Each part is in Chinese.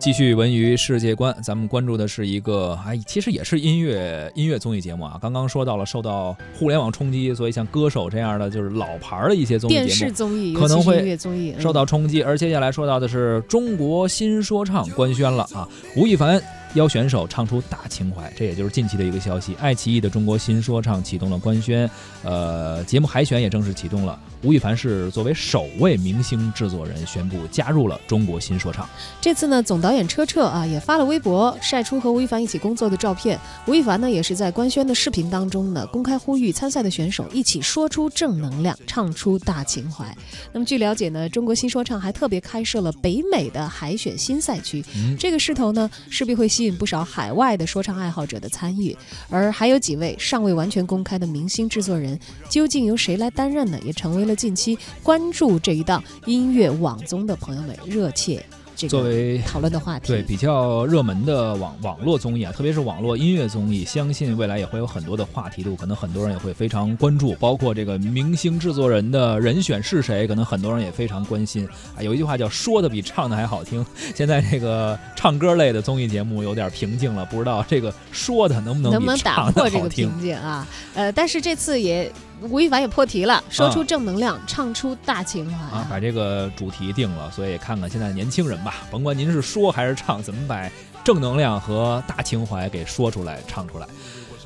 继续文娱世界观，咱们关注的是一个，哎，其实也是音乐音乐综艺节目啊。刚刚说到了受到互联网冲击，所以像歌手这样的就是老牌的一些综艺节目，电视综艺可能会受到冲击。而接下来说到的是中国新说唱官宣了啊，吴亦凡。邀选手唱出大情怀，这也就是近期的一个消息。爱奇艺的中国新说唱启动了官宣，呃，节目海选也正式启动了。吴亦凡是作为首位明星制作人宣布加入了中国新说唱。这次呢，总导演车澈啊也发了微博晒出和吴亦凡一起工作的照片。吴亦凡呢也是在官宣的视频当中呢公开呼吁参赛的选手一起说出正能量，唱出大情怀。那么据了解呢，中国新说唱还特别开设了北美的海选新赛区，这个势头呢势必会。吸吸引不少海外的说唱爱好者的参与，而还有几位尚未完全公开的明星制作人，究竟由谁来担任呢？也成为了近期关注这一档音乐网综的朋友们热切。作为讨论的话题，对比较热门的网网络综艺啊，特别是网络音乐综艺，相信未来也会有很多的话题度，可能很多人也会非常关注。包括这个明星制作人的人选是谁，可能很多人也非常关心啊。有一句话叫“说的比唱的还好听”，现在这个唱歌类的综艺节目有点平静了，不知道这个说的能不能能不能打破这个平静啊？呃，但是这次也。吴亦凡也破题了，说出正能量，唱出大情怀啊！把这个主题定了，所以看看现在年轻人吧，甭管您是说还是唱，怎么把正能量和大情怀给说出来、唱出来。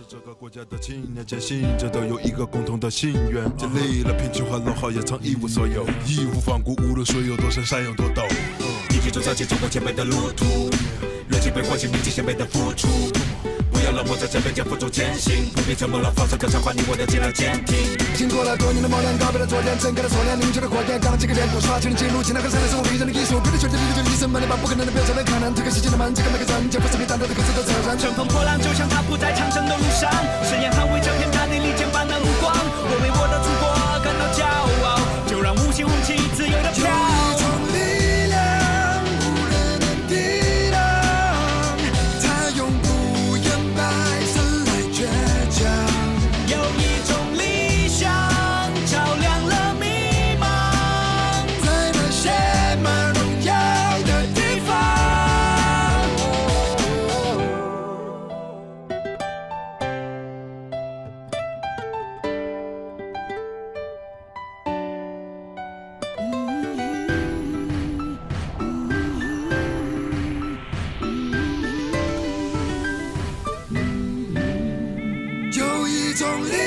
这个国家的青年坚信着都有一个共同的心愿，经历了贫穷和落后，也曾一无所有，义无反顾，无论水有多深，山有多陡，一起走上前走前辈的路途，热情被唤醒，铭记前辈的付出。要让我在这边肩负住前行，不必沉默了，放声歌唱，把你我的尽量监听。经过了多年的磨练，告别了昨天，挣开了锁链，凝聚了火焰，钢筋的脸谱，刷新了记录，现在和三年生活逼真的艺术，别的确定，别的确定，一生满脸把不可能的变成了可能，推开世界的门，这个每个人，肩负使命担当的各自的责任。乘风破浪，就像他不再唱 only